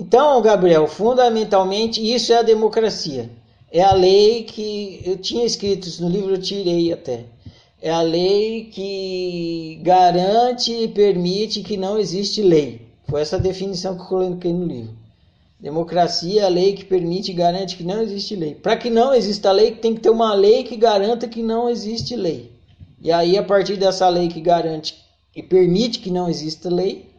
Então, Gabriel, fundamentalmente isso é a democracia. É a lei que eu tinha escrito no livro, eu tirei até. É a lei que garante e permite que não existe lei. Foi essa definição que eu coloquei no livro. Democracia é a lei que permite e garante que não existe lei. Para que não exista lei, tem que ter uma lei que garanta que não existe lei. E aí, a partir dessa lei que garante e permite que não exista lei,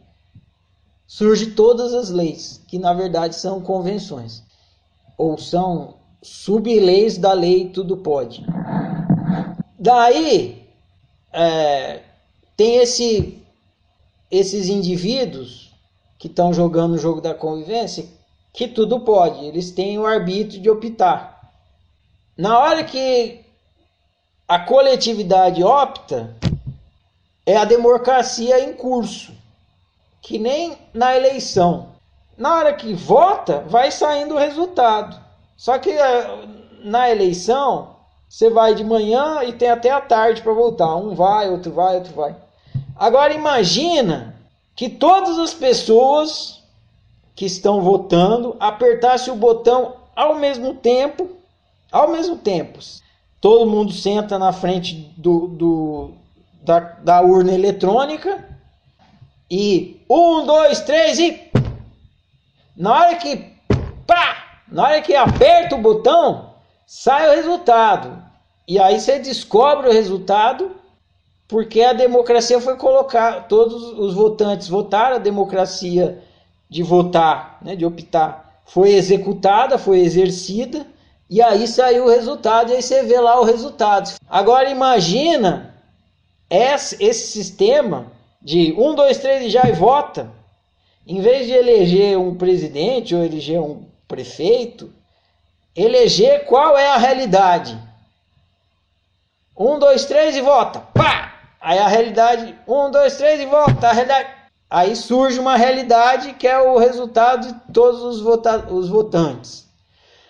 surge todas as leis, que na verdade são convenções, ou são sub-leis da lei tudo pode. Daí é, tem esse, esses indivíduos que estão jogando o jogo da convivência que tudo pode, eles têm o arbítrio de optar. Na hora que a coletividade opta, é a democracia em curso, que nem na eleição. Na hora que vota, vai saindo o resultado. Só que é, na eleição, você vai de manhã e tem até a tarde para votar. Um vai, outro vai, outro vai. Agora imagina que todas as pessoas que estão votando apertassem o botão ao mesmo tempo, ao mesmo tempo todo mundo senta na frente do, do da, da, urna eletrônica e um, dois, três e na hora que pá, na hora que aperta o botão sai o resultado e aí você descobre o resultado porque a democracia foi colocar todos os votantes votaram a democracia de votar, né, de optar foi executada, foi exercida e aí saiu o resultado, e aí você vê lá o resultado. Agora imagina esse, esse sistema de um, dois, três e já e vota. Em vez de eleger um presidente ou eleger um prefeito, eleger qual é a realidade. Um, dois, três e vota. Pá! Aí a realidade, um, dois, três e vota. A realidade. Aí surge uma realidade que é o resultado de todos os, vota os votantes.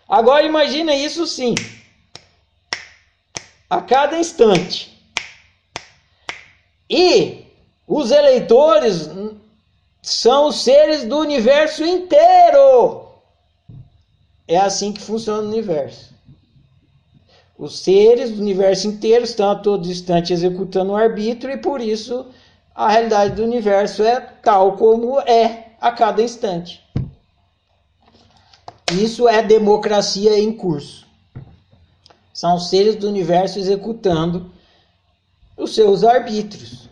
Agora imagina isso sim. A cada instante. E os eleitores são os seres do universo inteiro. É assim que funciona o universo. Os seres do universo inteiro estão a todo instante executando o arbítrio e por isso a realidade do universo é tal como é a cada instante. Isso é democracia em curso. São seres do universo executando os seus arbítrios.